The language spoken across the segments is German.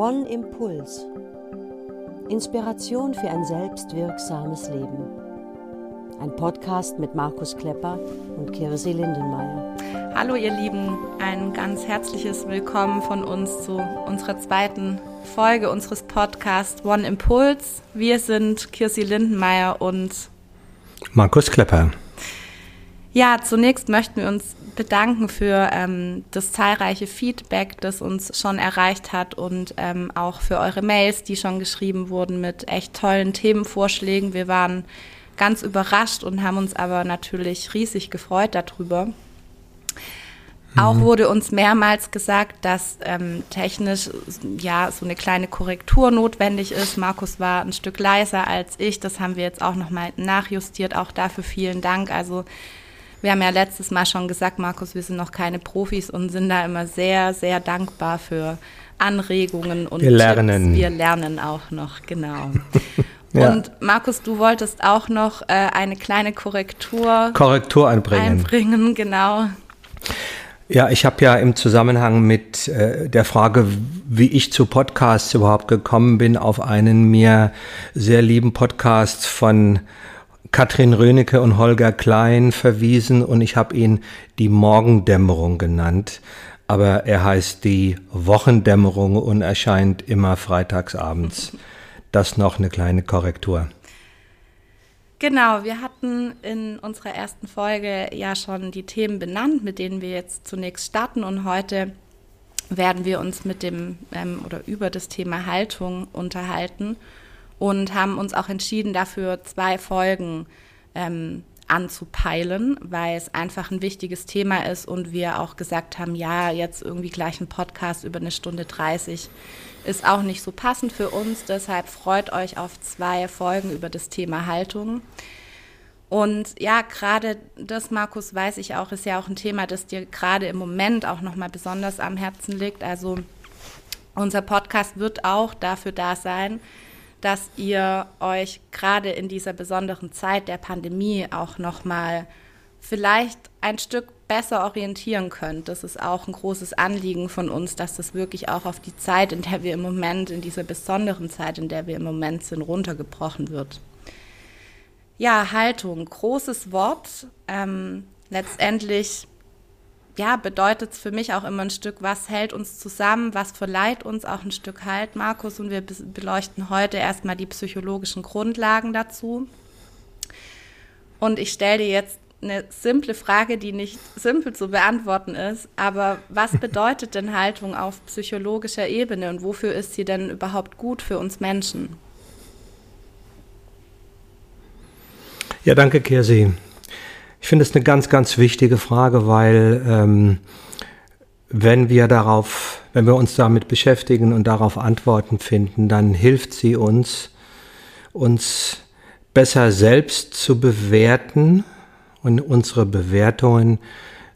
One Impuls. Inspiration für ein selbstwirksames Leben. Ein Podcast mit Markus Klepper und Kirsi Lindenmeier. Hallo ihr Lieben, ein ganz herzliches Willkommen von uns zu unserer zweiten Folge unseres Podcasts One Impuls. Wir sind Kirsi Lindenmeier und Markus Klepper. Ja, zunächst möchten wir uns bedanken für ähm, das zahlreiche Feedback, das uns schon erreicht hat und ähm, auch für eure Mails, die schon geschrieben wurden mit echt tollen Themenvorschlägen. Wir waren ganz überrascht und haben uns aber natürlich riesig gefreut darüber. Auch mhm. wurde uns mehrmals gesagt, dass ähm, technisch ja so eine kleine Korrektur notwendig ist. Markus war ein Stück leiser als ich. Das haben wir jetzt auch nochmal nachjustiert. Auch dafür vielen Dank. Also wir haben ja letztes Mal schon gesagt, Markus, wir sind noch keine Profis und sind da immer sehr, sehr dankbar für Anregungen und wir lernen. Tipps. Wir lernen auch noch, genau. ja. Und Markus, du wolltest auch noch äh, eine kleine Korrektur, Korrektur einbringen. einbringen, genau. Ja, ich habe ja im Zusammenhang mit äh, der Frage, wie ich zu Podcasts überhaupt gekommen bin, auf einen mir sehr lieben Podcast von Katrin Rönecke und Holger Klein verwiesen und ich habe ihn die Morgendämmerung genannt. Aber er heißt die Wochendämmerung und erscheint immer freitagsabends. Das noch eine kleine Korrektur. Genau, wir hatten in unserer ersten Folge ja schon die Themen benannt, mit denen wir jetzt zunächst starten und heute werden wir uns mit dem ähm, oder über das Thema Haltung unterhalten und haben uns auch entschieden, dafür zwei Folgen ähm, anzupeilen, weil es einfach ein wichtiges Thema ist und wir auch gesagt haben, ja, jetzt irgendwie gleich ein Podcast über eine Stunde 30 ist auch nicht so passend für uns. Deshalb freut euch auf zwei Folgen über das Thema Haltung. Und ja, gerade das, Markus, weiß ich auch, ist ja auch ein Thema, das dir gerade im Moment auch nochmal besonders am Herzen liegt. Also unser Podcast wird auch dafür da sein, dass ihr euch gerade in dieser besonderen Zeit der Pandemie auch noch mal vielleicht ein Stück besser orientieren könnt. Das ist auch ein großes Anliegen von uns, dass das wirklich auch auf die Zeit, in der wir im Moment, in dieser besonderen Zeit, in der wir im Moment sind, runtergebrochen wird. Ja, Haltung, großes Wort. Ähm, letztendlich ja, bedeutet es für mich auch immer ein Stück, was hält uns zusammen, was verleiht uns auch ein Stück Halt, Markus. Und wir beleuchten heute erstmal die psychologischen Grundlagen dazu. Und ich stelle dir jetzt eine simple Frage, die nicht simpel zu beantworten ist, aber was bedeutet denn Haltung auf psychologischer Ebene und wofür ist sie denn überhaupt gut für uns Menschen? Ja, danke, Kirsi. Ich finde es eine ganz, ganz wichtige Frage, weil ähm, wenn wir darauf, wenn wir uns damit beschäftigen und darauf Antworten finden, dann hilft sie uns, uns besser selbst zu bewerten. Und unsere Bewertungen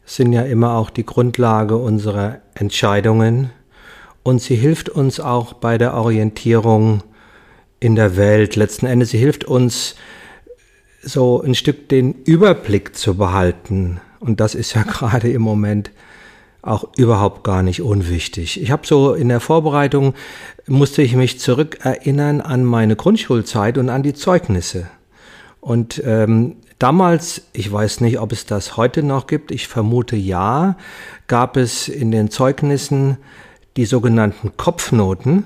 sind ja immer auch die Grundlage unserer Entscheidungen. Und sie hilft uns auch bei der Orientierung in der Welt. Letzten Endes, sie hilft uns, so ein Stück den Überblick zu behalten. Und das ist ja gerade im Moment auch überhaupt gar nicht unwichtig. Ich habe so in der Vorbereitung, musste ich mich zurückerinnern an meine Grundschulzeit und an die Zeugnisse. Und ähm, damals, ich weiß nicht, ob es das heute noch gibt, ich vermute ja, gab es in den Zeugnissen die sogenannten Kopfnoten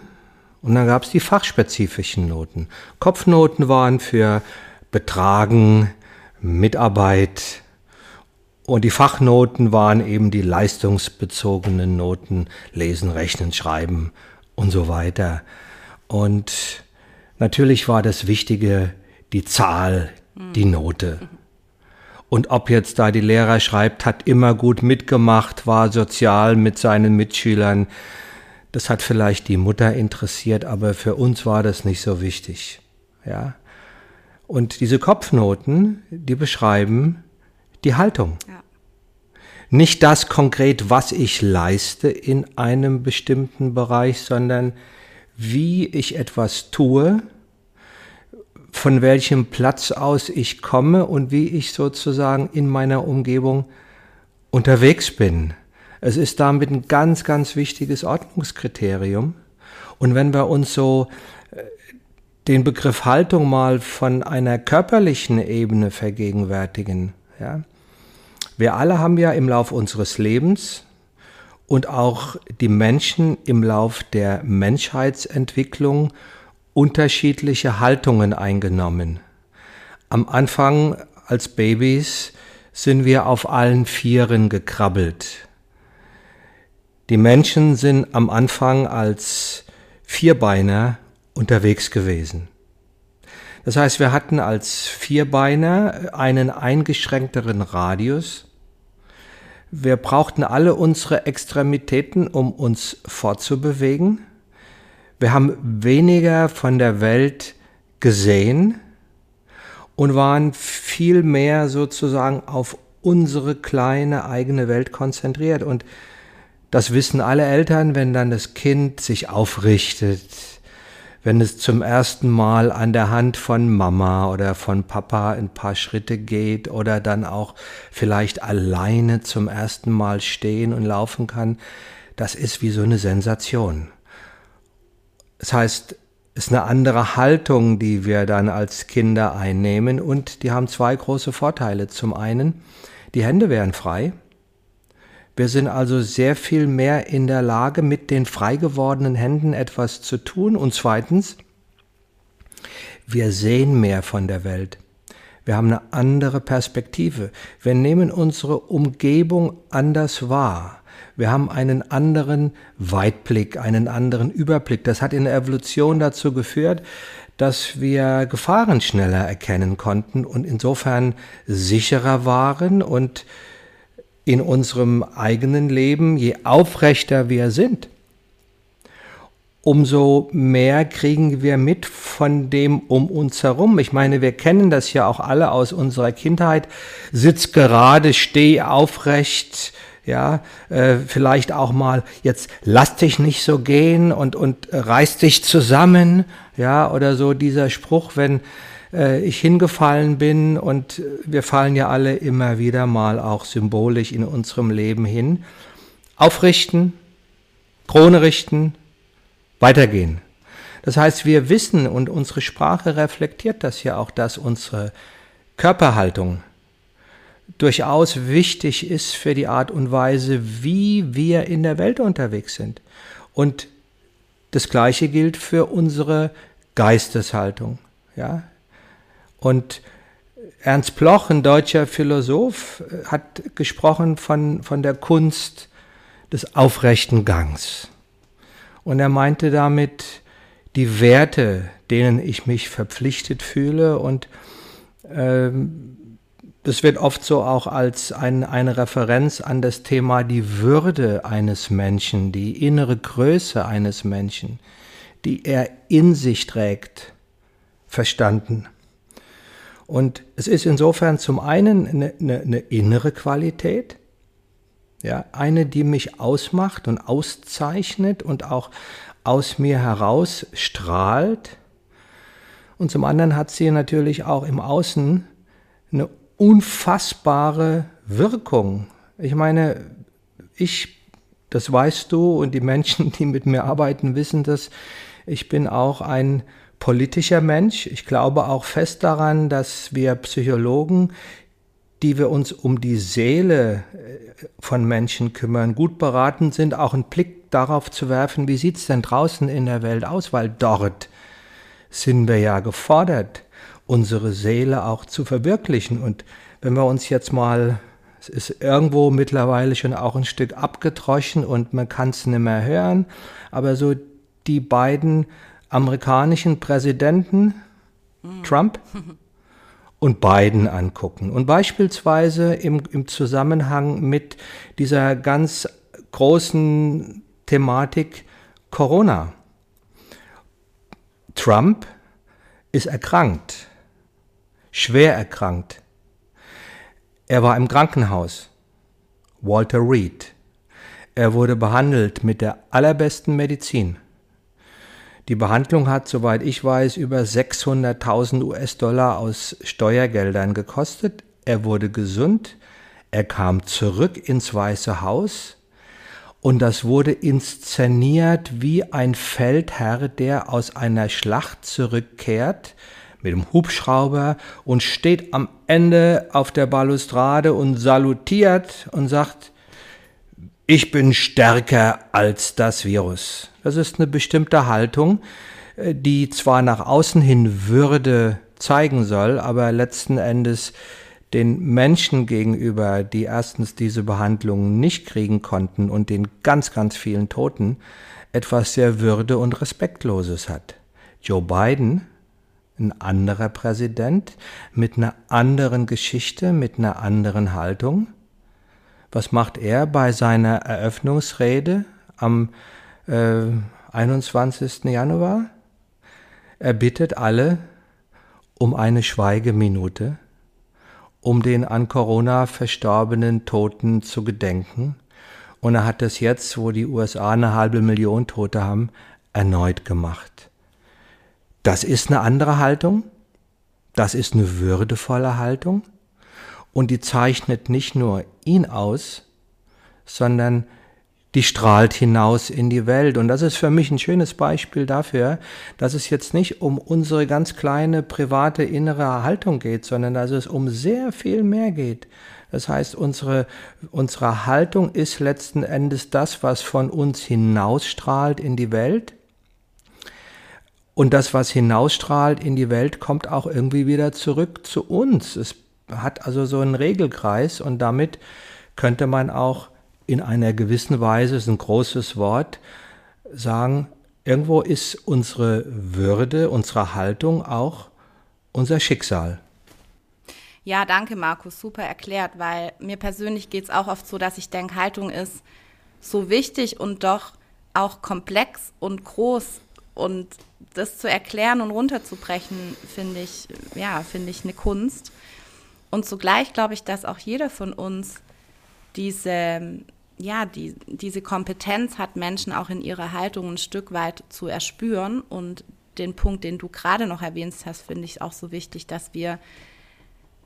und dann gab es die fachspezifischen Noten. Kopfnoten waren für Betragen, Mitarbeit und die Fachnoten waren eben die leistungsbezogenen Noten, Lesen, Rechnen, Schreiben und so weiter. Und natürlich war das Wichtige die Zahl, die Note. Und ob jetzt da die Lehrer schreibt, hat immer gut mitgemacht, war sozial mit seinen Mitschülern, das hat vielleicht die Mutter interessiert, aber für uns war das nicht so wichtig. Ja. Und diese Kopfnoten, die beschreiben die Haltung. Ja. Nicht das konkret, was ich leiste in einem bestimmten Bereich, sondern wie ich etwas tue, von welchem Platz aus ich komme und wie ich sozusagen in meiner Umgebung unterwegs bin. Es ist damit ein ganz, ganz wichtiges Ordnungskriterium. Und wenn wir uns so den Begriff Haltung mal von einer körperlichen Ebene vergegenwärtigen, ja, wir alle haben ja im Lauf unseres Lebens und auch die Menschen im Lauf der Menschheitsentwicklung unterschiedliche Haltungen eingenommen. Am Anfang als Babys sind wir auf allen Vieren gekrabbelt. Die Menschen sind am Anfang als Vierbeiner unterwegs gewesen. Das heißt, wir hatten als Vierbeiner einen eingeschränkteren Radius. Wir brauchten alle unsere Extremitäten, um uns fortzubewegen. Wir haben weniger von der Welt gesehen und waren viel mehr sozusagen auf unsere kleine eigene Welt konzentriert. Und das wissen alle Eltern, wenn dann das Kind sich aufrichtet, wenn es zum ersten Mal an der Hand von Mama oder von Papa ein paar Schritte geht oder dann auch vielleicht alleine zum ersten Mal stehen und laufen kann, das ist wie so eine Sensation. Das heißt, es ist eine andere Haltung, die wir dann als Kinder einnehmen und die haben zwei große Vorteile. Zum einen, die Hände wären frei. Wir sind also sehr viel mehr in der Lage, mit den frei gewordenen Händen etwas zu tun. Und zweitens, wir sehen mehr von der Welt. Wir haben eine andere Perspektive. Wir nehmen unsere Umgebung anders wahr. Wir haben einen anderen Weitblick, einen anderen Überblick. Das hat in der Evolution dazu geführt, dass wir Gefahren schneller erkennen konnten und insofern sicherer waren und in unserem eigenen Leben, je aufrechter wir sind, umso mehr kriegen wir mit von dem um uns herum. Ich meine, wir kennen das ja auch alle aus unserer Kindheit. Sitz gerade, steh aufrecht, ja, äh, vielleicht auch mal jetzt lass dich nicht so gehen und und reiß dich zusammen, ja, oder so dieser Spruch, wenn äh, ich hingefallen bin und wir fallen ja alle immer wieder mal auch symbolisch in unserem Leben hin, aufrichten, Krone richten, weitergehen. Das heißt, wir wissen und unsere Sprache reflektiert das ja auch, dass unsere Körperhaltung durchaus wichtig ist für die Art und Weise, wie wir in der Welt unterwegs sind. Und das Gleiche gilt für unsere Geisteshaltung. Ja? Und Ernst Bloch, ein deutscher Philosoph, hat gesprochen von, von der Kunst des aufrechten Gangs. Und er meinte damit die Werte, denen ich mich verpflichtet fühle und ähm, das wird oft so auch als ein, eine Referenz an das Thema die Würde eines Menschen, die innere Größe eines Menschen, die er in sich trägt, verstanden. Und es ist insofern zum einen eine, eine, eine innere Qualität, ja, eine, die mich ausmacht und auszeichnet und auch aus mir heraus strahlt. Und zum anderen hat sie natürlich auch im Außen eine unfassbare Wirkung. Ich meine, ich, das weißt du und die Menschen, die mit mir arbeiten, wissen das, ich bin auch ein politischer Mensch. Ich glaube auch fest daran, dass wir Psychologen, die wir uns um die Seele äh, von Menschen kümmern, gut beraten sind, auch einen Blick darauf zu werfen, wie sieht's denn draußen in der Welt aus, weil dort sind wir ja gefordert unsere Seele auch zu verwirklichen. Und wenn wir uns jetzt mal, es ist irgendwo mittlerweile schon auch ein Stück abgetroschen und man kann es nicht mehr hören, aber so die beiden amerikanischen Präsidenten, mhm. Trump und Biden angucken. Und beispielsweise im, im Zusammenhang mit dieser ganz großen Thematik Corona. Trump ist erkrankt schwer erkrankt. Er war im Krankenhaus. Walter Reed. Er wurde behandelt mit der allerbesten Medizin. Die Behandlung hat, soweit ich weiß, über 600.000 US-Dollar aus Steuergeldern gekostet. Er wurde gesund. Er kam zurück ins Weiße Haus. und das wurde inszeniert wie ein Feldherr, der aus einer Schlacht zurückkehrt mit dem Hubschrauber und steht am Ende auf der Balustrade und salutiert und sagt, ich bin stärker als das Virus. Das ist eine bestimmte Haltung, äh, die zwar nach außen hin Würde zeigen soll, aber letzten Endes den Menschen gegenüber, die erstens diese Behandlung nicht kriegen konnten und den ganz, ganz vielen Toten, etwas sehr Würde und Respektloses hat. Joe Biden, ein anderer Präsident, mit einer anderen Geschichte, mit einer anderen Haltung. Was macht er bei seiner Eröffnungsrede am äh, 21. Januar? Er bittet alle um eine Schweigeminute um den an Corona verstorbenen Toten zu gedenken. Und er hat das jetzt, wo die USA eine halbe Million Tote haben, erneut gemacht. Das ist eine andere Haltung. Das ist eine würdevolle Haltung. Und die zeichnet nicht nur ihn aus, sondern die strahlt hinaus in die Welt. Und das ist für mich ein schönes Beispiel dafür, dass es jetzt nicht um unsere ganz kleine private innere Haltung geht, sondern dass es um sehr viel mehr geht. Das heißt, unsere, unsere Haltung ist letzten Endes das, was von uns hinausstrahlt in die Welt. Und das, was hinausstrahlt in die Welt, kommt auch irgendwie wieder zurück zu uns. Es hat also so einen Regelkreis und damit könnte man auch in einer gewissen Weise, ist ein großes Wort, sagen, irgendwo ist unsere Würde, unsere Haltung auch unser Schicksal. Ja, danke Markus, super erklärt, weil mir persönlich geht es auch oft so, dass ich denke, Haltung ist so wichtig und doch auch komplex und groß und das zu erklären und runterzubrechen, finde ich, ja, finde ich eine Kunst. Und zugleich glaube ich, dass auch jeder von uns diese ja, die, diese Kompetenz hat Menschen auch in ihrer Haltung ein Stück weit zu erspüren. Und den Punkt, den du gerade noch erwähnt hast, finde ich auch so wichtig, dass wir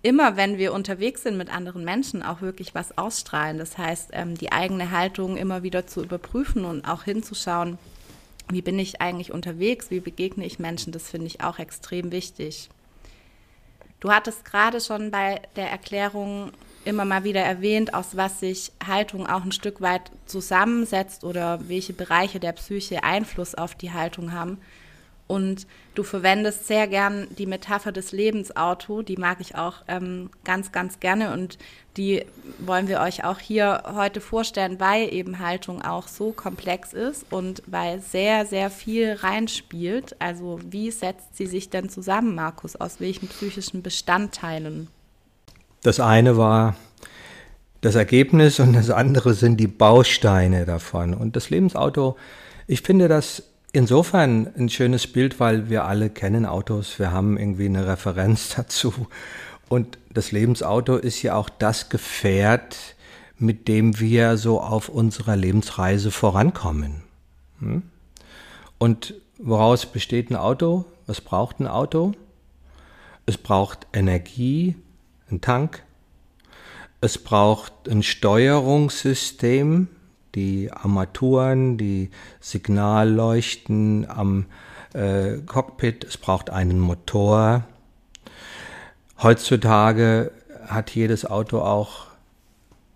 immer, wenn wir unterwegs sind mit anderen Menschen, auch wirklich was ausstrahlen. Das heißt, ähm, die eigene Haltung immer wieder zu überprüfen und auch hinzuschauen, wie bin ich eigentlich unterwegs, wie begegne ich Menschen, das finde ich auch extrem wichtig. Du hattest gerade schon bei der Erklärung immer mal wieder erwähnt, aus was sich Haltung auch ein Stück weit zusammensetzt oder welche Bereiche der Psyche Einfluss auf die Haltung haben. Und du verwendest sehr gern die Metapher des Lebensauto, die mag ich auch ähm, ganz, ganz gerne und die wollen wir euch auch hier heute vorstellen, weil eben Haltung auch so komplex ist und weil sehr, sehr viel reinspielt. Also wie setzt sie sich denn zusammen, Markus? Aus welchen psychischen Bestandteilen? Das eine war das Ergebnis und das andere sind die Bausteine davon. Und das Lebensauto, ich finde das insofern ein schönes Bild, weil wir alle kennen Autos, wir haben irgendwie eine Referenz dazu. Und das Lebensauto ist ja auch das Gefährt, mit dem wir so auf unserer Lebensreise vorankommen. Hm? Und woraus besteht ein Auto? Was braucht ein Auto? Es braucht Energie, ein Tank. Es braucht ein Steuerungssystem, die Armaturen, die Signalleuchten am äh, Cockpit. Es braucht einen Motor. Heutzutage hat jedes Auto auch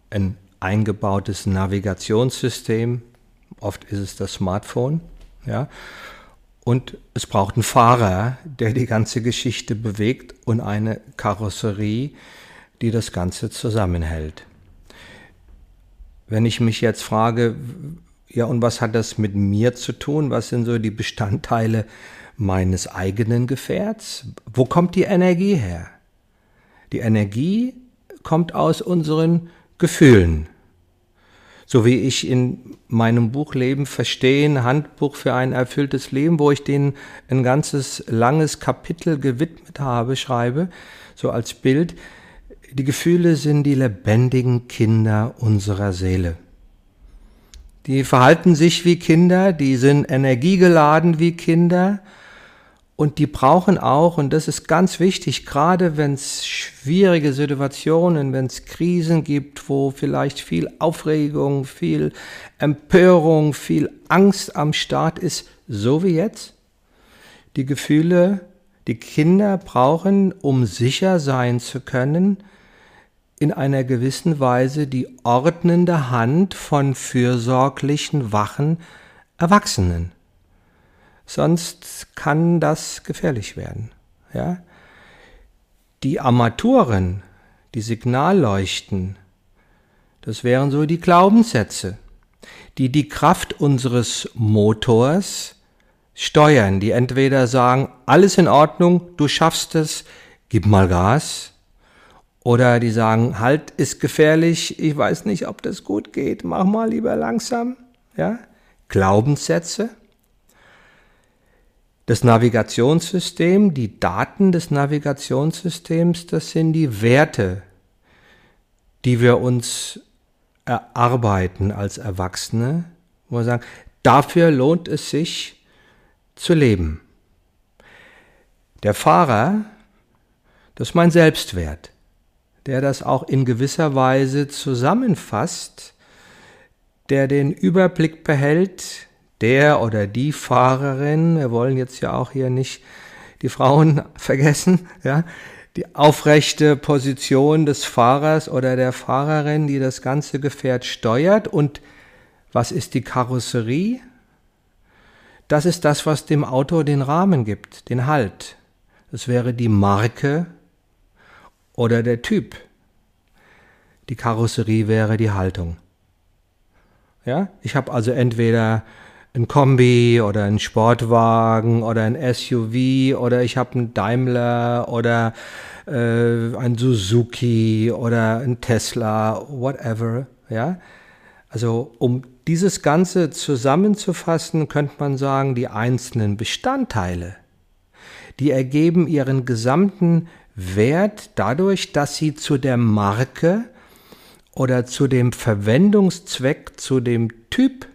ein eingebautes Navigationssystem. Oft ist es das Smartphone. Ja. Und es braucht einen Fahrer, der die ganze Geschichte bewegt und eine Karosserie, die das Ganze zusammenhält. Wenn ich mich jetzt frage, ja, und was hat das mit mir zu tun? Was sind so die Bestandteile meines eigenen Gefährts? Wo kommt die Energie her? Die Energie kommt aus unseren Gefühlen so wie ich in meinem Buch Leben verstehen, Handbuch für ein erfülltes Leben, wo ich denen ein ganzes langes Kapitel gewidmet habe, schreibe, so als Bild. Die Gefühle sind die lebendigen Kinder unserer Seele. Die verhalten sich wie Kinder, die sind energiegeladen wie Kinder Und die brauchen auch, und das ist ganz wichtig, gerade wenn es schwierige Situationen, wenn es Krisen gibt, wo vielleicht viel Aufregung, viel Empörung, viel Angst am Start ist, so wie jetzt. Die Gefühle, die Kinder brauchen, um sicher sein zu können, in einer gewissen Weise die ordnende Hand von fürsorglichen, wachen Erwachsenen. Sonst kann das gefährlich werden. Ja? Die Armaturen, die Signalleuchten, das wären so die Glaubenssätze, die die Kraft unseres Motors steuern, die entweder sagen, alles in Ordnung, du schaffst es, gib mal Gas, oder die sagen, halt ist gefährlich, ich weiß nicht, ob das gut geht, mach mal lieber langsam. Ja? Glaubenssätze. Das Navigationssystem, die Daten des Navigationssystems, das sind die Werte, die wir uns erarbeiten als Erwachsene, wo wir sagen, dafür lohnt es sich zu leben. Der Fahrer, das ist mein Selbstwert der das auch in gewisser Weise zusammenfasst, der den Überblick behält, der oder die Fahrerin, wir wollen jetzt ja auch hier nicht die Frauen vergessen, ja, die aufrechte Position des Fahrers oder der Fahrerin, die das ganze Gefährt steuert. Und was ist die Karosserie? Das ist das, was dem Auto den Rahmen gibt, den Halt. Das wäre die Marke oder der Typ. Die Karosserie wäre die Haltung. Ja, ich habe also entweder ein Kombi oder ein Sportwagen oder ein SUV oder ich habe einen Daimler oder äh, ein Suzuki oder ein Tesla, whatever. Ja, also um dieses Ganze zusammenzufassen, könnte man sagen, die einzelnen Bestandteile, die ergeben ihren gesamten Wert dadurch, dass sie zu der Marke oder zu dem Verwendungszweck, zu dem Typ,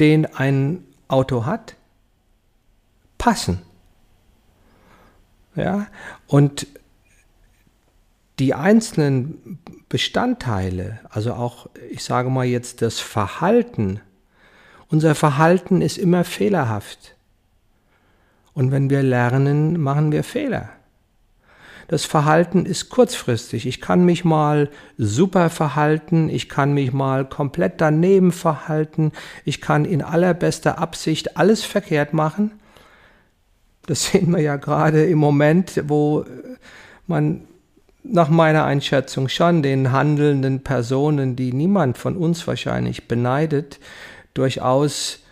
den ein Auto hat, passen. Ja, und die einzelnen Bestandteile, also auch, ich sage mal jetzt das Verhalten, unser Verhalten ist immer fehlerhaft. Und wenn wir lernen, machen wir Fehler. Das Verhalten ist kurzfristig. Ich kann mich mal super verhalten, ich kann mich mal komplett daneben verhalten, ich kann in allerbester Absicht alles verkehrt machen. Das sehen wir ja gerade im Moment, wo man nach meiner Einschätzung schon den handelnden Personen, die niemand von uns wahrscheinlich beneidet, durchaus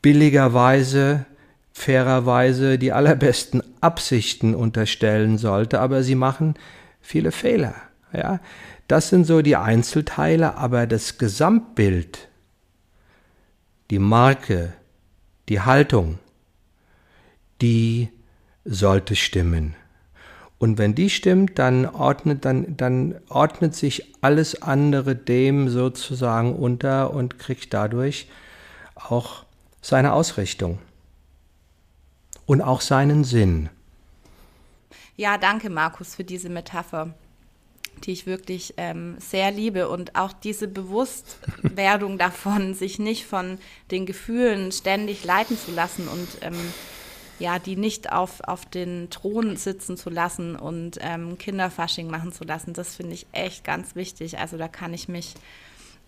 billigerweise fairerweise die allerbesten Absichten unterstellen sollte, aber sie machen viele Fehler. Ja, das sind so die Einzelteile, aber das Gesamtbild, die Marke, die Haltung, die sollte stimmen. Und wenn die stimmt, dann ordnet, dann, dann ordnet sich alles andere dem sozusagen unter und kriegt dadurch auch seine Ausrichtung und auch seinen Sinn. Ja, danke Markus für diese Metapher, die ich wirklich ähm, sehr liebe und auch diese Bewusstwerdung davon, sich nicht von den Gefühlen ständig leiten zu lassen und ähm, ja, die nicht auf, auf den Thron sitzen zu lassen und ähm, Kinderfasching machen zu lassen, das finde ich echt ganz wichtig. Also da kann ich mich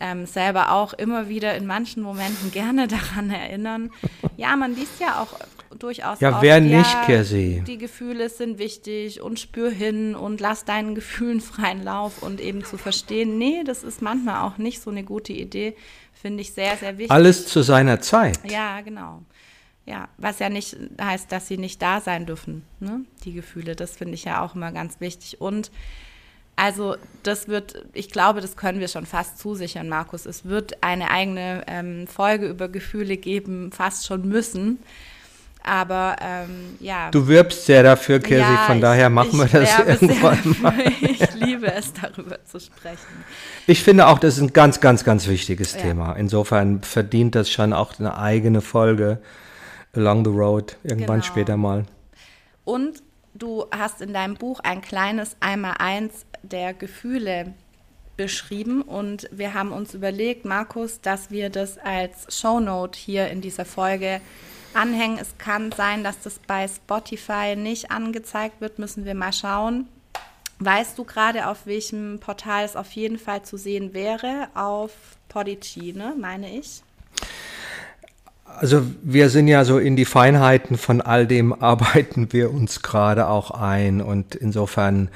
ähm, selber auch immer wieder in manchen Momenten gerne daran erinnern. Ja, man liest ja auch durchaus. Ja, wer nicht, ja? Die Gefühle sind wichtig und spür hin und lass deinen Gefühlen freien Lauf und eben zu verstehen, nee, das ist manchmal auch nicht so eine gute Idee, finde ich sehr, sehr wichtig. Alles zu seiner Zeit. Ja, genau. Ja, was ja nicht heißt, dass sie nicht da sein dürfen, ne? die Gefühle. Das finde ich ja auch immer ganz wichtig. Und also das wird, ich glaube, das können wir schon fast zusichern, Markus. Es wird eine eigene ähm, Folge über Gefühle geben, fast schon müssen, aber ähm, ja. Du wirbst sehr dafür, Kirsi, ja, von daher machen wir das irgendwann mal. ich liebe es, darüber zu sprechen. Ich finde auch, das ist ein ganz, ganz, ganz wichtiges ja. Thema. Insofern verdient das schon auch eine eigene Folge along the road, irgendwann genau. später mal. Und du hast in deinem Buch ein kleines Einmal-Eins der Gefühle beschrieben und wir haben uns überlegt, Markus, dass wir das als Shownote hier in dieser Folge anhängen. Es kann sein, dass das bei Spotify nicht angezeigt wird, müssen wir mal schauen. Weißt du gerade, auf welchem Portal es auf jeden Fall zu sehen wäre? Auf Podigy, ne, meine ich? Also wir sind ja so in die Feinheiten von all dem arbeiten wir uns gerade auch ein und insofern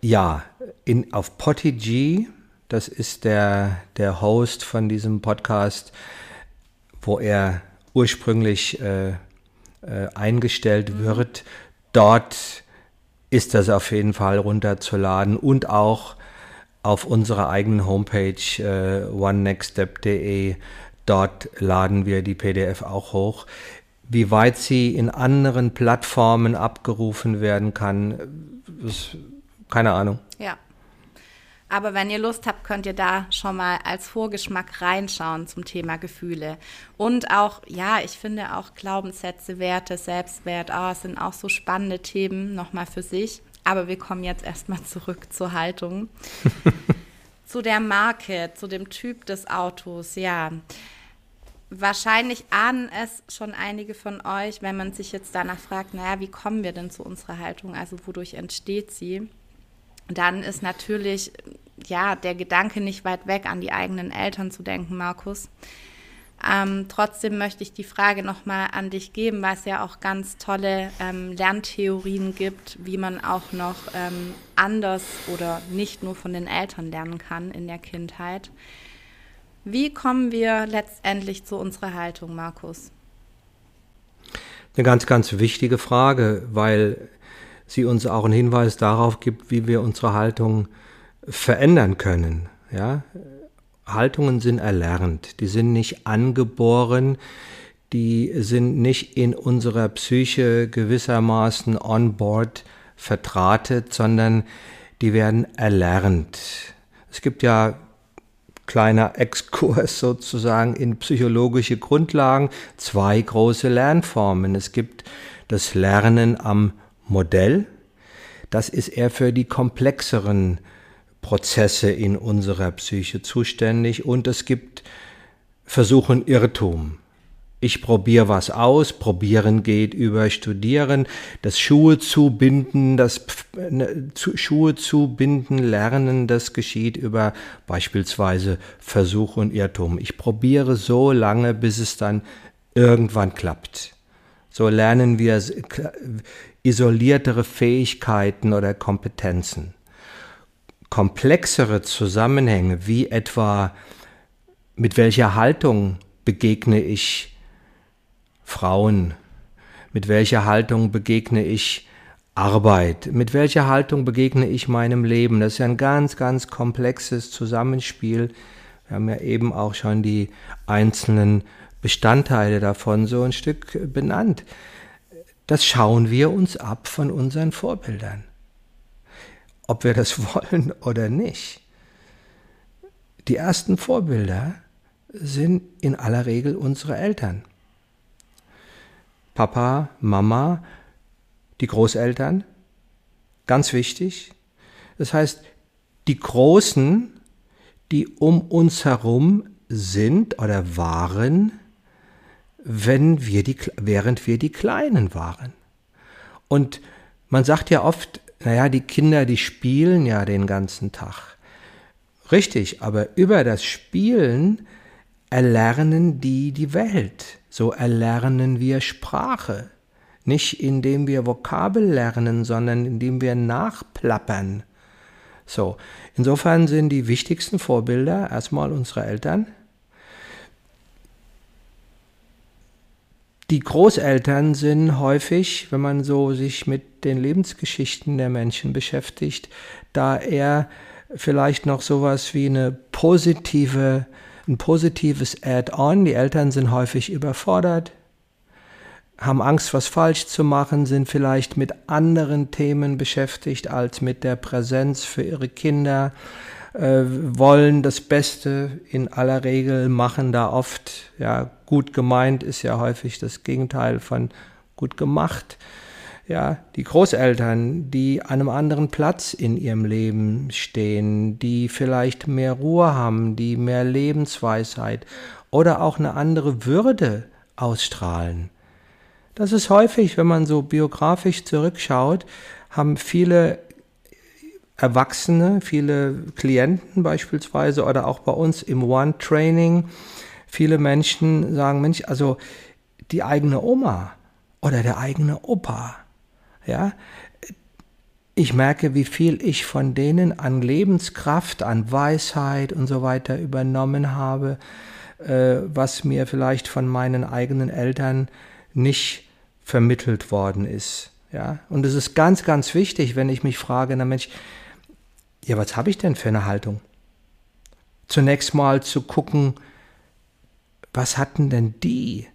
ja, in, auf Podigy, das ist der, der Host von diesem Podcast, wo er ursprünglich äh, äh, eingestellt mhm. wird. Dort ist das auf jeden Fall runterzuladen und auch auf unserer eigenen Homepage äh, onenextstep.de. Dort laden wir die PDF auch hoch. Wie weit sie in anderen Plattformen abgerufen werden kann, ist, keine Ahnung. Aber wenn ihr Lust habt, könnt ihr da schon mal als Vorgeschmack reinschauen zum Thema Gefühle. Und auch, ja, ich finde auch Glaubenssätze, Werte, Selbstwert, oh, sind auch so spannende Themen nochmal für sich. Aber wir kommen jetzt erstmal zurück zur Haltung. zu der Marke, zu dem Typ des Autos, ja. Wahrscheinlich ahnen es schon einige von euch, wenn man sich jetzt danach fragt, naja, wie kommen wir denn zu unserer Haltung? Also wodurch entsteht sie? Dann ist natürlich ja der Gedanke nicht weit weg, an die eigenen Eltern zu denken, Markus. Ähm, trotzdem möchte ich die Frage nochmal an dich geben, weil es ja auch ganz tolle ähm, Lerntheorien gibt, wie man auch noch ähm, anders oder nicht nur von den Eltern lernen kann in der Kindheit. Wie kommen wir letztendlich zu unserer Haltung, Markus? Eine ganz, ganz wichtige Frage, weil sie uns auch einen Hinweis darauf gibt, wie wir unsere Haltung verändern können. Ja? Haltungen sind erlernt, die sind nicht angeboren, die sind nicht in unserer Psyche gewissermaßen on board vertratet, sondern die werden erlernt. Es gibt ja kleiner Exkurs sozusagen in psychologische Grundlagen, zwei große Lernformen. Es gibt das Lernen am Modell. Das ist eher für die komplexeren Prozesse in unserer Psyche zuständig und es gibt Versuchen Irrtum. Ich probiere was aus, probieren geht über studieren, das Schuhe zubinden, das ne, Schuhe zubinden, lernen, das geschieht über beispielsweise Versuch und Irrtum. Ich probiere so lange, bis es dann irgendwann klappt. So lernen wir isoliertere Fähigkeiten oder Kompetenzen. Komplexere Zusammenhänge, wie etwa mit welcher Haltung begegne ich Frauen, mit welcher Haltung begegne ich Arbeit, mit welcher Haltung begegne ich meinem Leben. Das ist ein ganz, ganz komplexes Zusammenspiel. Wir haben ja eben auch schon die einzelnen Bestandteile davon so ein Stück benannt. Das schauen wir uns ab von unseren Vorbildern. Ob wir das wollen oder nicht. Die ersten Vorbilder sind in aller Regel unsere Eltern. Papa, Mama, die Großeltern, ganz wichtig. Das heißt, die Großen, die um uns herum sind oder waren, wenn wir die, während wir die Kleinen waren. Und man sagt ja oft, naja, die Kinder, die spielen ja den ganzen Tag. Richtig, aber über das Spielen erlernen die die Welt. So erlernen wir Sprache. Nicht indem wir Vokabel lernen, sondern indem wir nachplappern. So, insofern sind die wichtigsten Vorbilder erstmal unsere Eltern, Die Großeltern sind häufig, wenn man so sich mit den Lebensgeschichten der Menschen beschäftigt, da eher vielleicht noch sowas wie eine positive, ein positives Add-on. Die Eltern sind häufig überfordert, haben Angst, was falsch zu machen, sind vielleicht mit anderen Themen beschäftigt als mit der Präsenz für ihre Kinder, äh, wollen das Beste in aller Regel, machen da oft, ja, gut gemeint ist ja häufig das Gegenteil von gut gemacht. Ja, die Großeltern, die an einem anderen Platz in ihrem Leben stehen, die vielleicht mehr Ruhe haben, die mehr Lebensweisheit oder auch eine andere Würde ausstrahlen. Das ist häufig, wenn man so biografisch zurückschaut, haben viele Erwachsene, viele Klienten beispielsweise oder auch bei uns im One-Training, viele Menschen sagen, Mensch, also die eigene Oma oder der eigene Opa, ja, ich merke, wie viel ich von denen an Lebenskraft, an Weisheit und so weiter übernommen habe, äh, was mir vielleicht von meinen eigenen Eltern nicht vermittelt worden ist. Ja, und es ist ganz, ganz wichtig, wenn ich mich frage, na Mensch, ja, was habe ich denn für eine Haltung? Zunächst mal zu gucken, was hatten denn die,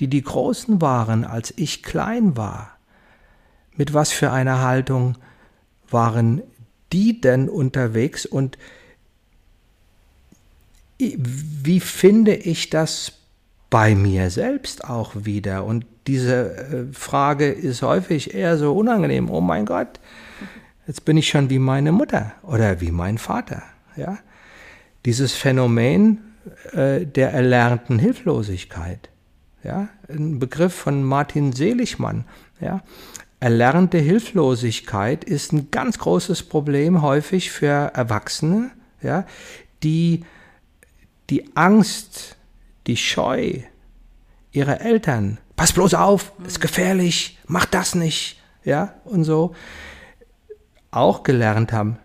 die die Großen waren, als ich klein war? Mit was für einer Haltung waren die denn unterwegs und wie finde ich das bei mir selbst auch wieder? Und diese äh, Frage ist häufig eher so unangenehm. Oh mein Gott, jetzt bin ich schon wie meine Mutter oder wie mein Vater. Ja? Dieses Phänomen äh, der erlernten Hilflosigkeit. Ja? Ein Begriff von Martin Seligmann. Ja? Erlernte Hilflosigkeit ist ein ganz großes Problem häufig für Erwachsene, ja? die die Angst, die Scheu ihrer Eltern, pass bloß auf, ist gefährlich, mach das nicht, ja, und so, auch gelernt haben.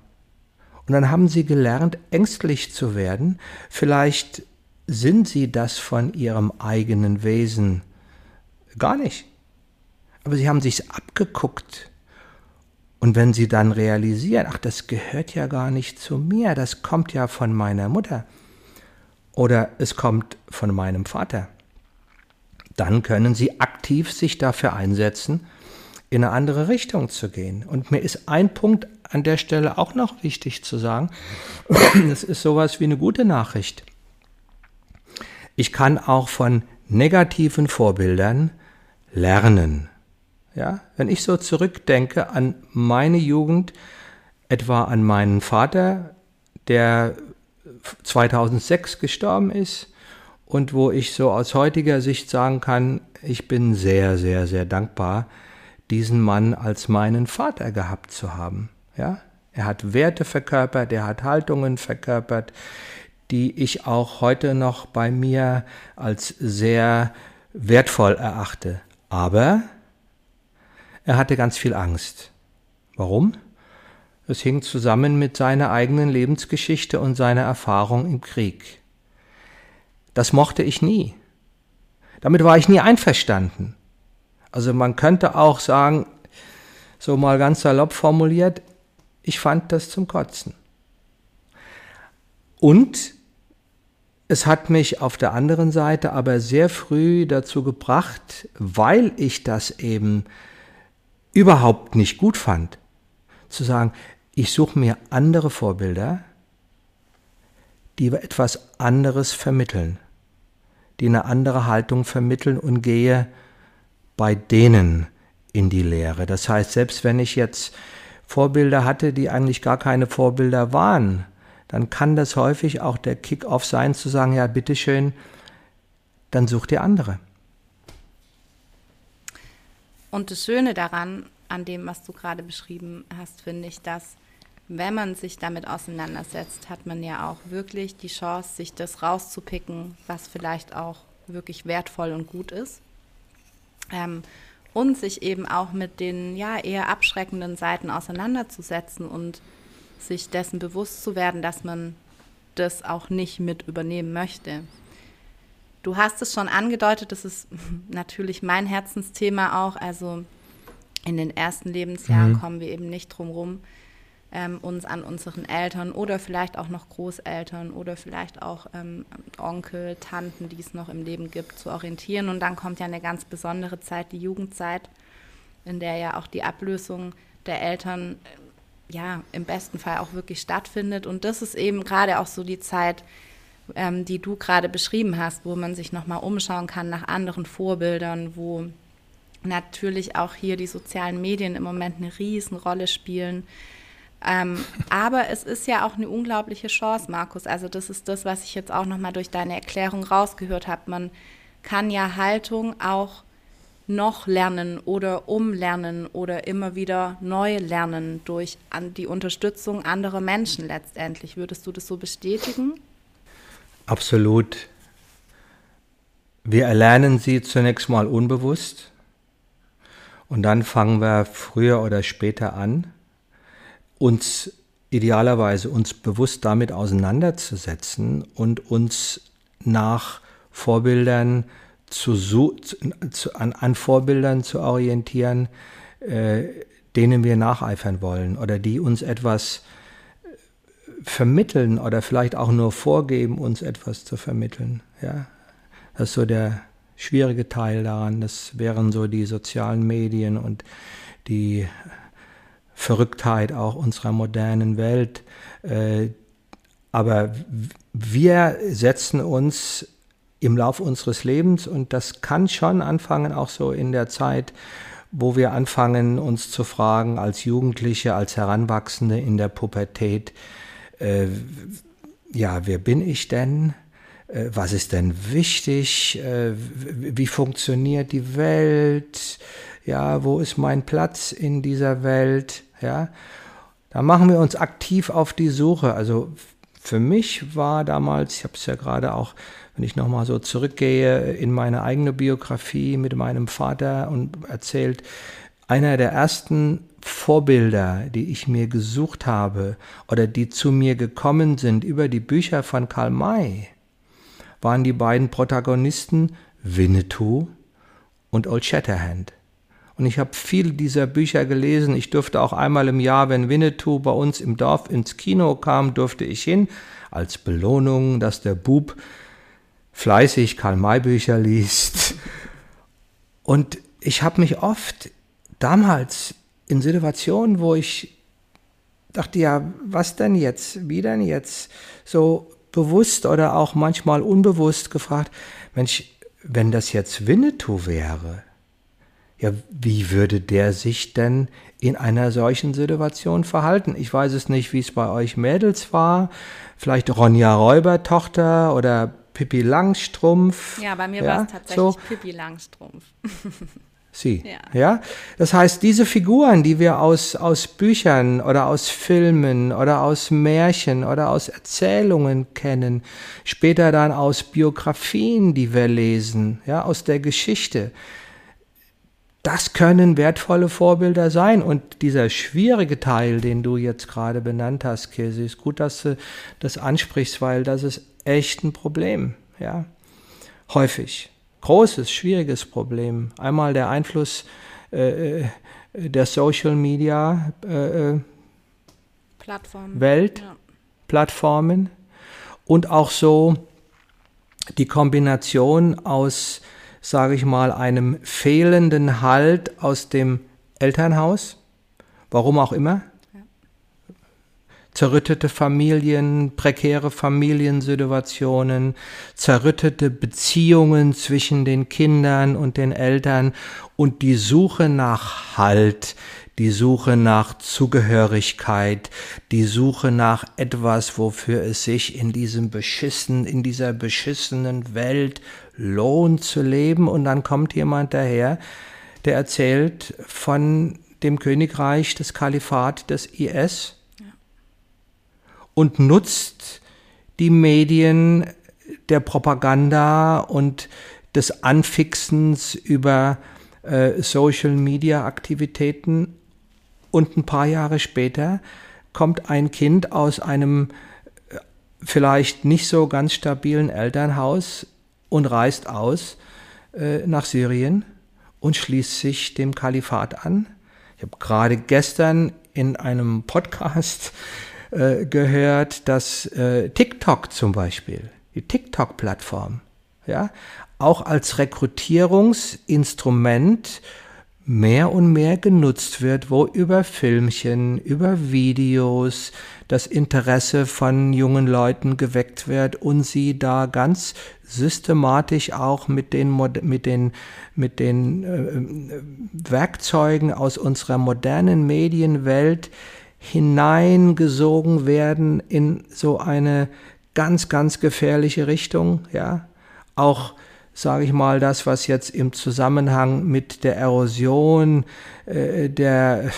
Und dann haben sie gelernt, ängstlich zu werden. Vielleicht sind sie das von ihrem eigenen Wesen gar nicht. Aber sie haben sich's abgeguckt. Und wenn sie dann realisieren, ach, das gehört ja gar nicht zu mir, das kommt ja von meiner Mutter oder es kommt von meinem Vater, dann können sie aktiv sich dafür einsetzen, in eine andere Richtung zu gehen. Und mir ist ein Punkt an der Stelle auch noch wichtig zu sagen. Das ist sowas wie eine gute Nachricht. Ich kann auch von negativen Vorbildern lernen. Ja, wenn ich so zurückdenke an meine Jugend, etwa an meinen Vater, der 2006 gestorben ist und wo ich so aus heutiger Sicht sagen kann, ich bin sehr, sehr, sehr dankbar, diesen Mann als meinen Vater gehabt zu haben. Ja, er hat Werte verkörpert, er hat Haltungen verkörpert, die ich auch heute noch bei mir als sehr wertvoll erachte. Aber er hatte ganz viel Angst. Warum? Es hing zusammen mit seiner eigenen Lebensgeschichte und seiner Erfahrung im Krieg. Das mochte ich nie. Damit war ich nie einverstanden. Also man könnte auch sagen, so mal ganz salopp formuliert, ich fand das zum Kotzen. Und es hat mich auf der anderen Seite aber sehr früh dazu gebracht, weil ich das eben überhaupt nicht gut fand, zu sagen, ich suche mir andere Vorbilder, die etwas anderes vermitteln, die eine andere Haltung vermitteln und gehe bei denen in die Lehre. Das heißt, selbst wenn ich jetzt Vorbilder hatte, die eigentlich gar keine Vorbilder waren, dann kann das häufig auch der Kick-off sein, zu sagen, ja, bitteschön, dann such dir andere. Und das Schöne daran, an dem, was du gerade beschrieben hast, finde ich, dass wenn man sich damit auseinandersetzt, hat man ja auch wirklich die Chance, sich das rauszupicken, was vielleicht auch wirklich wertvoll und gut ist. Ähm, und sich eben auch mit den ja eher abschreckenden Seiten auseinanderzusetzen und sich dessen bewusst zu werden, dass man das auch nicht mit übernehmen möchte. Du hast es schon angedeutet, das ist natürlich mein Herzensthema auch. Also in den ersten Lebensjahren mhm. kommen wir eben nicht drum rum, ähm, uns an unseren Eltern oder vielleicht auch noch Großeltern oder vielleicht auch ähm, Onkel, Tanten, die es noch im Leben gibt, zu orientieren. Und dann kommt ja eine ganz besondere Zeit, die Jugendzeit, in der ja auch die Ablösung der Eltern ja im besten Fall auch wirklich stattfindet. Und das ist eben gerade auch so die Zeit, ähm, die du gerade beschrieben hast, wo man sich nochmal umschauen kann nach anderen Vorbildern, wo natürlich auch hier die sozialen Medien im Moment eine Riesenrolle spielen. Ähm, aber es ist ja auch eine unglaubliche Chance, Markus. Also das ist das, was ich jetzt auch nochmal durch deine Erklärung rausgehört habe. Man kann ja Haltung auch noch lernen oder umlernen oder immer wieder neu lernen durch die Unterstützung anderer Menschen letztendlich. Würdest du das so bestätigen? Absolut. Wir erlernen sie zunächst mal unbewusst und dann fangen wir früher oder später an, uns idealerweise uns bewusst damit auseinanderzusetzen und uns nach Vorbildern zu, zu, an, an, Vorbildern zu orientieren, äh, denen wir nacheifern wollen oder die uns etwas vermitteln oder vielleicht auch nur vorgeben, uns etwas zu vermitteln. Ja? Das ist so der schwierige Teil daran. Das wären so die sozialen Medien und die Verrücktheit auch unserer modernen Welt. Äh, aber wir setzen uns im Lauf unseres Lebens und das kann schon anfangen, auch so in der Zeit, wo wir anfangen, uns zu fragen, als Jugendliche, als Heranwachsende in der Pubertät, äh, ja, wer bin ich denn? Äh, was ist denn wichtig? Wie funktioniert die Welt? Ja, wo ist mein Platz in dieser Welt? Ja, da machen wir uns aktiv auf die Suche. Also für mich war damals, ich habe es ja gerade auch, wenn ich nochmal so zurückgehe in meine eigene Biografie mit meinem Vater und erzählt, einer der ersten Vorbilder, die ich mir gesucht habe oder die zu mir gekommen sind über die Bücher von Karl May, waren die beiden Protagonisten Winnetou und Old Shatterhand. Und ich habe viele dieser Bücher gelesen. Ich durfte auch einmal im Jahr, wenn Winnetou bei uns im Dorf ins Kino kam, durfte ich hin, als Belohnung, dass der Bub fleißig Karl-May-Bücher liest. Und ich habe mich oft damals in Situationen, wo ich dachte, ja, was denn jetzt? Wie denn jetzt? So bewusst oder auch manchmal unbewusst gefragt, Mensch, wenn das jetzt Winnetou wäre, ja, wie würde der sich denn in einer solchen Situation verhalten? Ich weiß es nicht, wie es bei euch Mädels war. Vielleicht Ronja Räubertochter oder Pippi Langstrumpf. Ja, bei mir ja, war es tatsächlich so. Pippi Langstrumpf. sie. Ja. ja. Das heißt, diese Figuren, die wir aus, aus Büchern oder aus Filmen oder aus Märchen oder aus Erzählungen kennen, später dann aus Biografien, die wir lesen, ja, aus der Geschichte, das können wertvolle Vorbilder sein. Und dieser schwierige Teil, den du jetzt gerade benannt hast, Kirsi, ist gut, dass du das ansprichst, weil das ist echt ein Problem, ja. Häufig großes, schwieriges Problem. Einmal der Einfluss äh, äh der Social Media äh, äh, Plattformen. Welt, ja. Plattformen und auch so die Kombination aus, sage ich mal, einem fehlenden Halt aus dem Elternhaus, warum auch immer, zerrüttete Familien, prekäre Familiensituationen, zerrüttete Beziehungen zwischen den Kindern und den Eltern und die Suche nach Halt, die Suche nach Zugehörigkeit, die Suche nach etwas, wofür es sich in diesem beschissen, in dieser beschissenen Welt lohnt zu leben. Und dann kommt jemand daher, der erzählt von dem Königreich, des Kalifat des IS, und nutzt die Medien der Propaganda und des Anfixens über äh, Social-Media-Aktivitäten. Und ein paar Jahre später kommt ein Kind aus einem äh, vielleicht nicht so ganz stabilen Elternhaus und reist aus äh, nach Syrien und schließt sich dem Kalifat an. Ich habe gerade gestern in einem Podcast äh, gehört, dass äh, TikTok zum Beispiel, die TikTok-Plattform, ja, auch als Rekrutierungsinstrument mehr und mehr genutzt wird, wo über Filmchen, über Videos das Interesse von jungen Leuten geweckt wird und sie da ganz systematisch auch mit den, mit den, mit den äh, Werkzeugen aus unserer modernen Medienwelt hineingesogen werden in so eine ganz, ganz gefährliche Richtung, ja. Auch sage ich mal, das, was jetzt im Zusammenhang mit der Erosion äh, der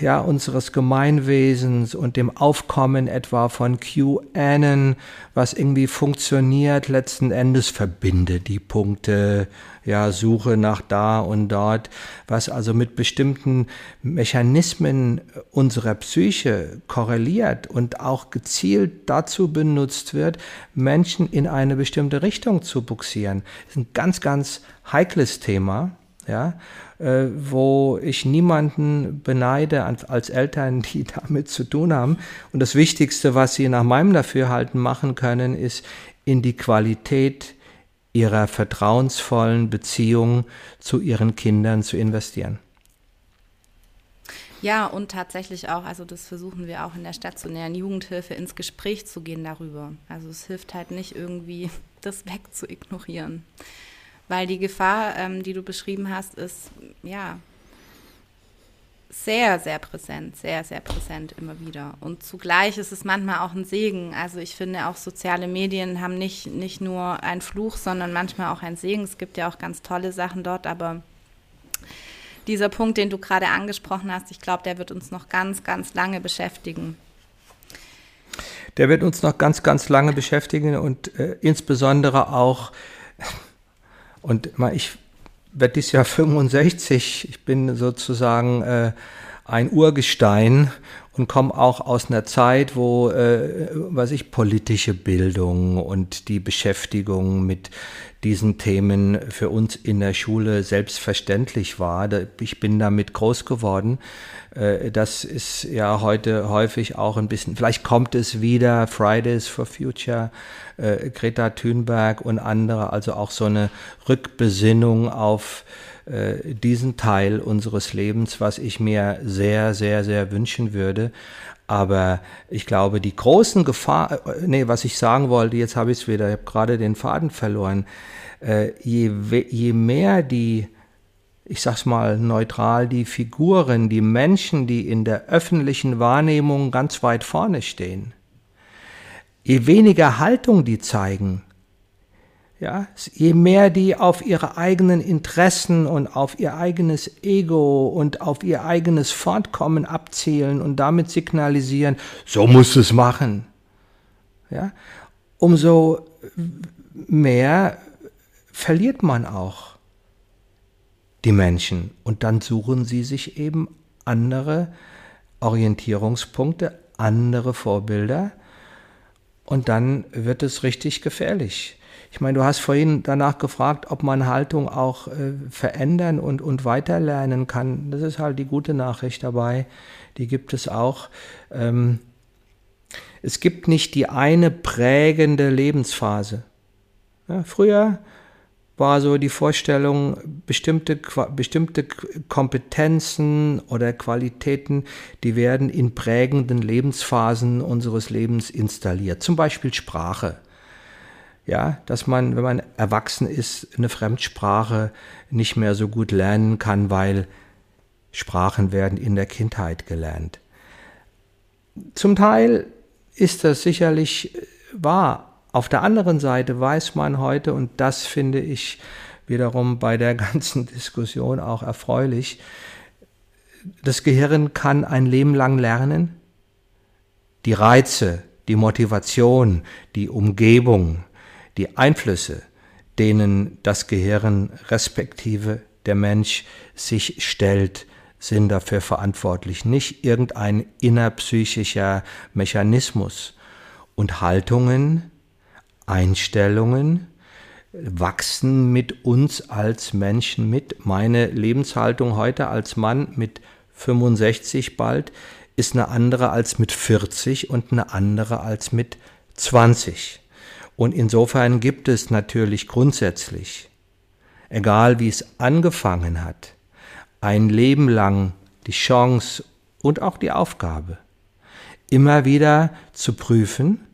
ja, unseres Gemeinwesens und dem Aufkommen etwa von QAnon, was irgendwie funktioniert, letzten Endes verbindet die Punkte, ja, Suche nach da und dort, was also mit bestimmten Mechanismen unserer Psyche korreliert und auch gezielt dazu benutzt wird, Menschen in eine bestimmte Richtung zu buxieren. Das ist ein ganz, ganz heikles Thema, ja äh, wo ich niemanden beneide als Eltern, die damit zu tun haben. Und das Wichtigste, was sie nach meinem Dafürhalten machen können, ist in die Qualität ihrer vertrauensvollen Beziehung zu ihren Kindern zu investieren. Ja, und tatsächlich auch, also das versuchen wir auch in der stationären Jugendhilfe ins Gespräch zu gehen darüber. Also es hilft halt nicht irgendwie, das wegzuignorieren. Weil die Gefahr, ähm, die du beschrieben hast, ist ja sehr, sehr präsent, sehr, sehr präsent immer wieder. Und zugleich ist es manchmal auch ein Segen. Also ich finde auch soziale Medien haben nicht, nicht nur einen Fluch, sondern manchmal auch einen Segen. Es gibt ja auch ganz tolle Sachen dort, aber dieser Punkt, den du gerade angesprochen hast, ich glaube, der wird uns noch ganz, ganz lange beschäftigen. Der wird uns noch ganz, ganz lange beschäftigen und äh, insbesondere auch und ich werde dieses Jahr 65, ich bin sozusagen äh, ein Urgestein und komme auch aus einer Zeit, wo, äh, was ich, politische Bildung und die Beschäftigung mit diesen Themen für uns in der Schule selbstverständlich war. Ich bin damit groß geworden. Äh, das ist ja heute häufig auch ein bisschen, vielleicht kommt es wieder, Fridays for Future, äh, Greta Thunberg und andere, also auch so eine Rückbesinnung auf äh, diesen Teil unseres Lebens, was ich mir sehr, sehr, sehr wünschen würde. Aber ich glaube, die großen Gefahr, nee, was ich sagen wollte, jetzt habe ich es wieder, ich habe gerade den Faden verloren. je, je mehr die ich sag's mal neutral, die Figuren, die Menschen, die in der öffentlichen Wahrnehmung ganz weit vorne stehen. Je weniger Haltung die zeigen, ja, je mehr die auf ihre eigenen Interessen und auf ihr eigenes Ego und auf ihr eigenes Fortkommen abzielen und damit signalisieren, so muss es machen, ja, umso mehr verliert man auch die Menschen. Und dann suchen sie sich eben andere Orientierungspunkte, andere Vorbilder. Und dann wird es richtig gefährlich. Ich meine, du hast vorhin danach gefragt, ob man Haltung auch äh, verändern und, und weiterlernen kann. Das ist halt die gute Nachricht dabei. Die gibt es auch. Ähm, es gibt nicht die eine prägende Lebensphase. Ja, früher war so die Vorstellung, bestimmte, bestimmte Kompetenzen oder Qualitäten, die werden in prägenden Lebensphasen unseres Lebens installiert. Zum Beispiel Sprache. Ja, dass man, wenn man erwachsen ist, eine Fremdsprache nicht mehr so gut lernen kann, weil Sprachen werden in der Kindheit gelernt. Zum Teil ist das sicherlich wahr, auf der anderen Seite weiß man heute, und das finde ich wiederum bei der ganzen Diskussion auch erfreulich, das Gehirn kann ein Leben lang lernen. Die Reize, die Motivation, die Umgebung, die Einflüsse, denen das Gehirn respektive der Mensch sich stellt, sind dafür verantwortlich, nicht irgendein innerpsychischer Mechanismus. Und Haltungen, Einstellungen wachsen mit uns als Menschen mit. Meine Lebenshaltung heute als Mann mit 65 bald ist eine andere als mit 40 und eine andere als mit 20. Und insofern gibt es natürlich grundsätzlich, egal wie es angefangen hat, ein Leben lang die Chance und auch die Aufgabe, immer wieder zu prüfen,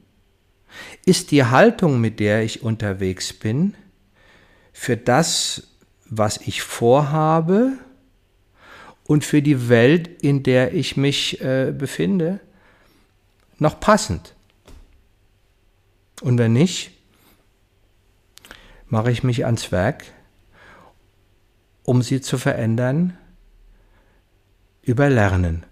ist die Haltung, mit der ich unterwegs bin, für das, was ich vorhabe und für die Welt, in der ich mich äh, befinde, noch passend? Und wenn nicht, mache ich mich ans Werk, um sie zu verändern über Lernen.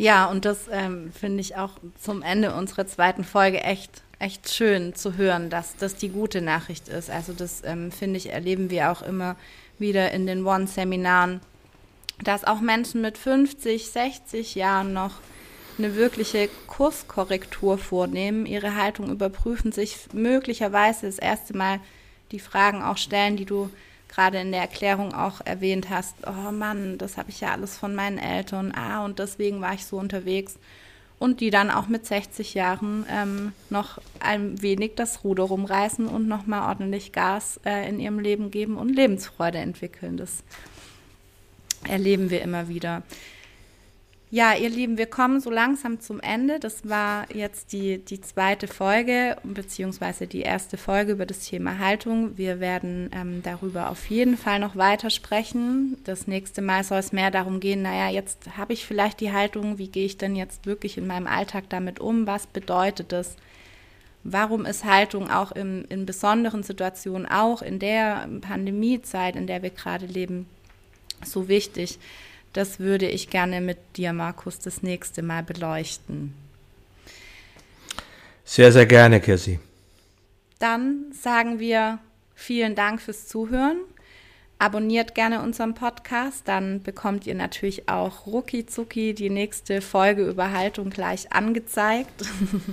Ja, und das ähm, finde ich auch zum Ende unserer zweiten Folge echt, echt schön zu hören, dass das die gute Nachricht ist. Also das ähm, finde ich, erleben wir auch immer wieder in den One-Seminaren, dass auch Menschen mit 50, 60 Jahren noch eine wirkliche Kurskorrektur vornehmen, ihre Haltung überprüfen, sich möglicherweise das erste Mal die Fragen auch stellen, die du gerade in der Erklärung auch erwähnt hast, oh Mann, das habe ich ja alles von meinen Eltern, ah, und deswegen war ich so unterwegs. Und die dann auch mit 60 Jahren ähm, noch ein wenig das Ruder rumreißen und nochmal ordentlich Gas äh, in ihrem Leben geben und Lebensfreude entwickeln. Das erleben wir immer wieder. Ja, ihr Lieben, wir kommen so langsam zum Ende. Das war jetzt die, die zweite Folge, beziehungsweise die erste Folge über das Thema Haltung. Wir werden ähm, darüber auf jeden Fall noch weiter sprechen. Das nächste Mal soll es mehr darum gehen, naja, jetzt habe ich vielleicht die Haltung, wie gehe ich denn jetzt wirklich in meinem Alltag damit um? Was bedeutet das? Warum ist Haltung auch in, in besonderen Situationen, auch in der Pandemiezeit, in der wir gerade leben, so wichtig? Das würde ich gerne mit dir, Markus, das nächste Mal beleuchten. Sehr, sehr gerne, Kirsi. Dann sagen wir vielen Dank fürs Zuhören. Abonniert gerne unseren Podcast, dann bekommt ihr natürlich auch rucki zucki die nächste Folge über Haltung gleich angezeigt.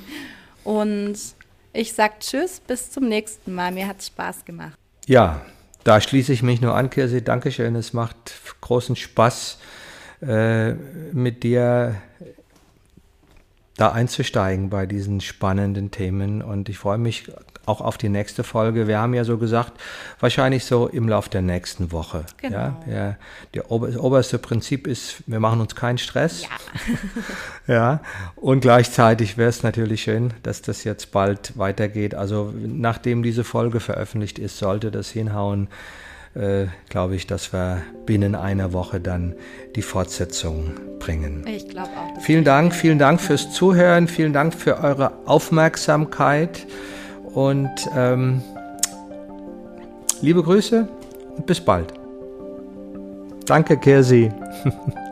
Und ich sage Tschüss, bis zum nächsten Mal. Mir hat es Spaß gemacht. Ja, da schließe ich mich nur an, Kirsi. Dankeschön. Es macht großen Spaß, äh, mit dir da einzusteigen bei diesen spannenden Themen. Und ich freue mich auch auf die nächste Folge. Wir haben ja so gesagt, wahrscheinlich so im Lauf der nächsten Woche. Genau. Ja, der, der ober, das oberste Prinzip ist, wir machen uns keinen Stress. Ja. ja. Und gleichzeitig wäre es natürlich schön, dass das jetzt bald weitergeht. Also nachdem diese Folge veröffentlicht ist, sollte das hinhauen äh, glaube ich, dass wir binnen einer Woche dann die Fortsetzung bringen. Ich glaube auch. Vielen Dank, vielen Dank fürs Zuhören, vielen Dank für eure Aufmerksamkeit und ähm, liebe Grüße und bis bald. Danke, Kersi.